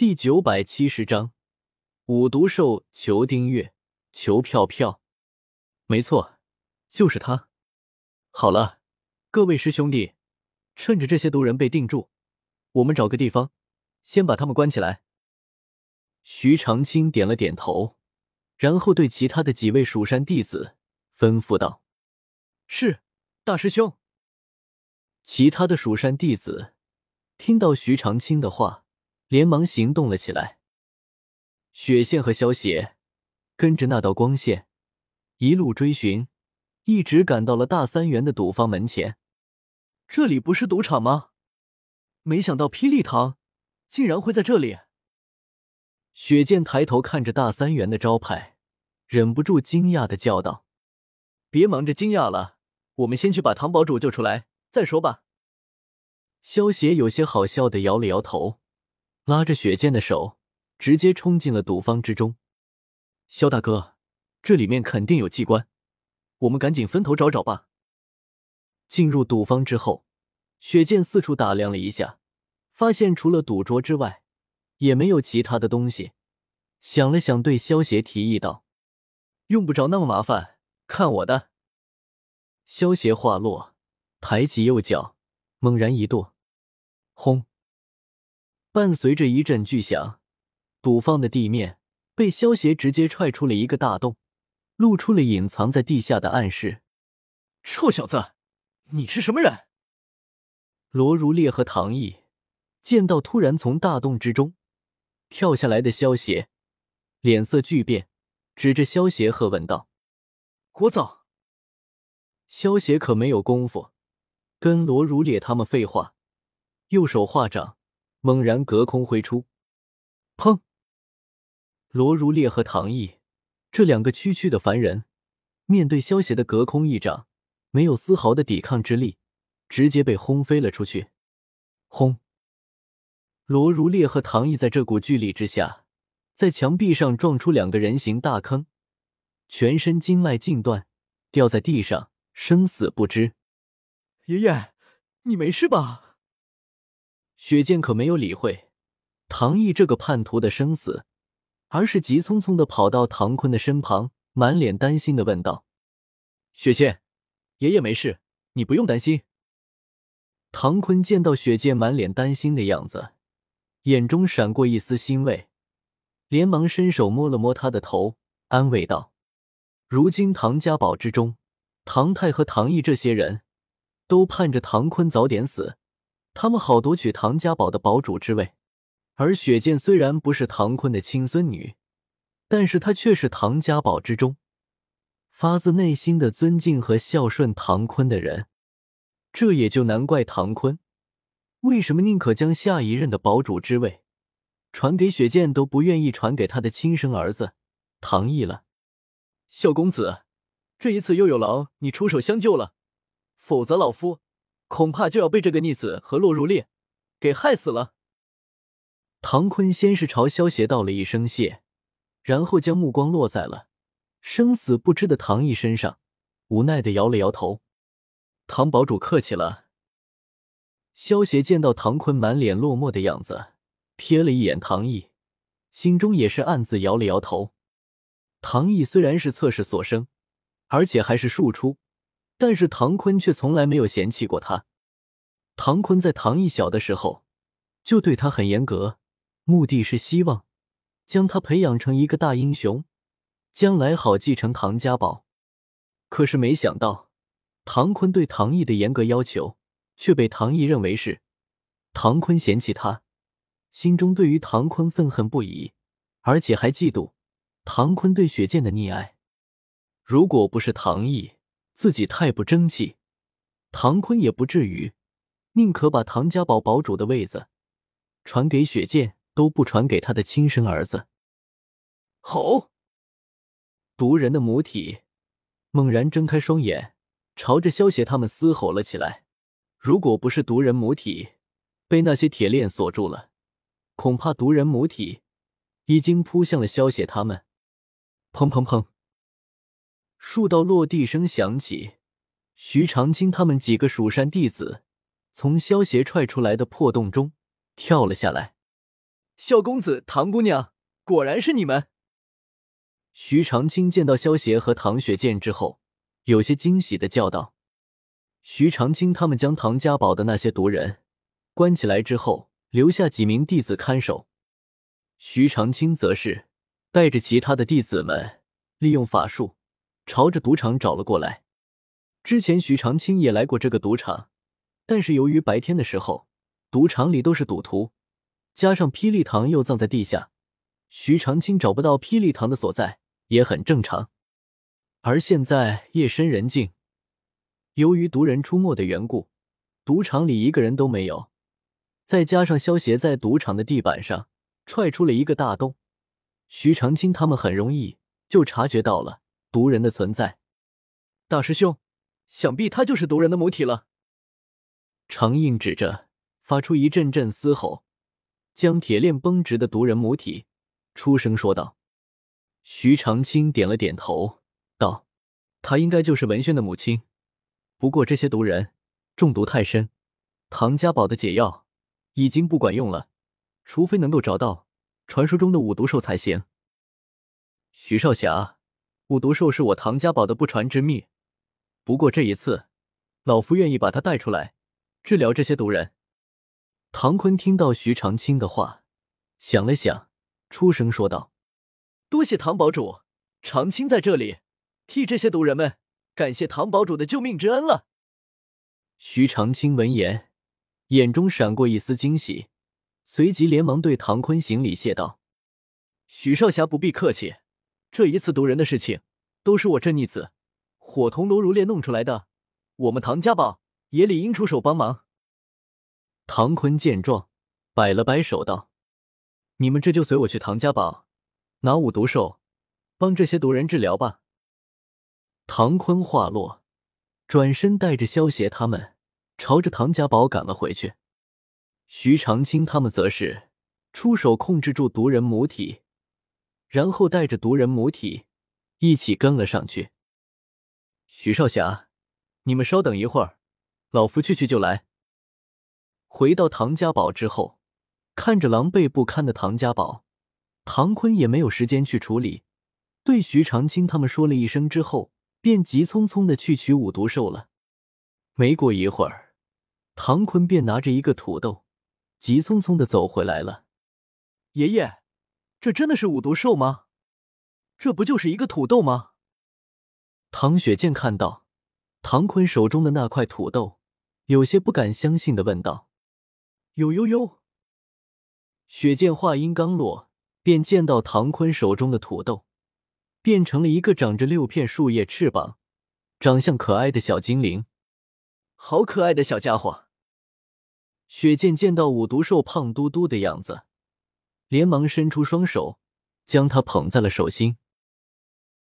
第九百七十章，五毒兽求订阅，求票票。没错，就是他。好了，各位师兄弟，趁着这些毒人被定住，我们找个地方，先把他们关起来。徐长卿点了点头，然后对其他的几位蜀山弟子吩咐道：“是，大师兄。”其他的蜀山弟子听到徐长卿的话，连忙行动了起来。雪线和萧邪跟着那道光线一路追寻，一直赶到了大三元的赌坊门前。这里不是赌场吗？没想到霹雳堂竟然会在这里。雪见抬头看着大三元的招牌，忍不住惊讶的叫道：“别忙着惊讶了，我们先去把唐堡主救出来再说吧。”萧邪有些好笑的摇了摇头，拉着雪剑的手，直接冲进了赌坊之中。萧大哥，这里面肯定有机关，我们赶紧分头找找吧。进入赌坊之后，雪剑四处打量了一下，发现除了赌桌之外，也没有其他的东西。想了想，对萧邪提议道：“用不着那么麻烦，看我的。”萧邪话落，抬起右脚。猛然一跺，轰！伴随着一阵巨响，赌坊的地面被萧邪直接踹出了一个大洞，露出了隐藏在地下的暗室。臭小子，你是什么人？罗如烈和唐毅见到突然从大洞之中跳下来的萧邪，脸色巨变，指着萧邪喝问道：“聒噪！”萧邪可没有功夫。跟罗如烈他们废话，右手画掌，猛然隔空挥出，砰！罗如烈和唐毅这两个区区的凡人，面对萧邪的隔空一掌，没有丝毫的抵抗之力，直接被轰飞了出去。轰！罗如烈和唐毅在这股巨力之下，在墙壁上撞出两个人形大坑，全身经脉尽断，掉在地上，生死不知。爷爷，你没事吧？雪见可没有理会唐毅这个叛徒的生死，而是急匆匆的跑到唐坤的身旁，满脸担心的问道：“雪见，爷爷没事，你不用担心。”唐坤见到雪见满脸担心的样子，眼中闪过一丝欣慰，连忙伸手摸了摸他的头，安慰道：“如今唐家堡之中，唐太和唐毅这些人。”都盼着唐坤早点死，他们好夺取唐家堡的堡主之位。而雪剑虽然不是唐坤的亲孙女，但是她却是唐家堡之中发自内心的尊敬和孝顺唐坤的人。这也就难怪唐坤为什么宁可将下一任的堡主之位传给雪剑，都不愿意传给他的亲生儿子唐毅了。萧公子，这一次又有劳你出手相救了。否则，老夫恐怕就要被这个逆子和洛如烈给害死了。唐坤先是朝萧邪道了一声谢，然后将目光落在了生死不知的唐毅身上，无奈的摇了摇头：“唐堡主客气了。”萧邪见到唐坤满脸落寞的样子，瞥了一眼唐毅，心中也是暗自摇了摇头。唐毅虽然是侧室所生，而且还是庶出。但是唐坤却从来没有嫌弃过他。唐坤在唐毅小的时候就对他很严格，目的是希望将他培养成一个大英雄，将来好继承唐家宝。可是没想到，唐坤对唐毅的严格要求却被唐毅认为是唐坤嫌弃他，心中对于唐坤愤恨不已，而且还嫉妒唐坤对雪剑的溺爱。如果不是唐毅，自己太不争气，唐坤也不至于宁可把唐家堡堡主的位子传给雪剑，都不传给他的亲生儿子。吼！毒人的母体猛然睁开双眼，朝着萧邪他们嘶吼了起来。如果不是毒人母体被那些铁链锁住了，恐怕毒人母体已经扑向了萧邪他们。砰砰砰！数道落地声响起，徐长卿他们几个蜀山弟子从萧邪踹出来的破洞中跳了下来。萧公子、唐姑娘，果然是你们！徐长卿见到萧协和唐雪见之后，有些惊喜的叫道：“徐长卿他们将唐家堡的那些毒人关起来之后，留下几名弟子看守。徐长卿则是带着其他的弟子们，利用法术朝着赌场找了过来。之前徐长卿也来过这个赌场，但是由于白天的时候赌场里都是赌徒。”加上霹雳堂又葬在地下，徐长卿找不到霹雳堂的所在也很正常。而现在夜深人静，由于毒人出没的缘故，赌场里一个人都没有。再加上萧协在赌场的地板上踹出了一个大洞，徐长卿他们很容易就察觉到了毒人的存在。大师兄，想必他就是毒人的母体了。长印指着，发出一阵阵嘶吼。将铁链绷直的毒人母体，出声说道：“徐长卿点了点头，道：‘他应该就是文轩的母亲。不过这些毒人中毒太深，唐家堡的解药已经不管用了，除非能够找到传说中的五毒兽才行。’徐少侠，五毒兽是我唐家堡的不传之秘，不过这一次，老夫愿意把他带出来治疗这些毒人。”唐坤听到徐长卿的话，想了想，出声说道：“多谢唐堡主，长青在这里替这些毒人们感谢唐堡主的救命之恩了。”徐长青闻言，眼中闪过一丝惊喜，随即连忙对唐坤行礼谢道：“徐少侠不必客气，这一次毒人的事情都是我这逆子火铜罗如烈弄出来的，我们唐家堡也理应出手帮忙。”唐坤见状，摆了摆手道：“你们这就随我去唐家堡，拿五毒兽，帮这些毒人治疗吧。”唐坤话落，转身带着萧协他们朝着唐家堡赶了回去。徐长卿他们则是出手控制住毒人母体，然后带着毒人母体一起跟了上去。徐少侠，你们稍等一会儿，老夫去去就来。回到唐家堡之后，看着狼狈不堪的唐家堡，唐坤也没有时间去处理，对徐长卿他们说了一声之后，便急匆匆的去取五毒兽了。没过一会儿，唐坤便拿着一个土豆，急匆匆的走回来了。爷爷，这真的是五毒兽吗？这不就是一个土豆吗？唐雪见看到唐坤手中的那块土豆，有些不敢相信的问道。呦呦呦！雪见话音刚落，便见到唐坤手中的土豆变成了一个长着六片树叶翅膀、长相可爱的小精灵。好可爱的小家伙！雪见见到五毒兽胖嘟嘟的样子，连忙伸出双手，将他捧在了手心。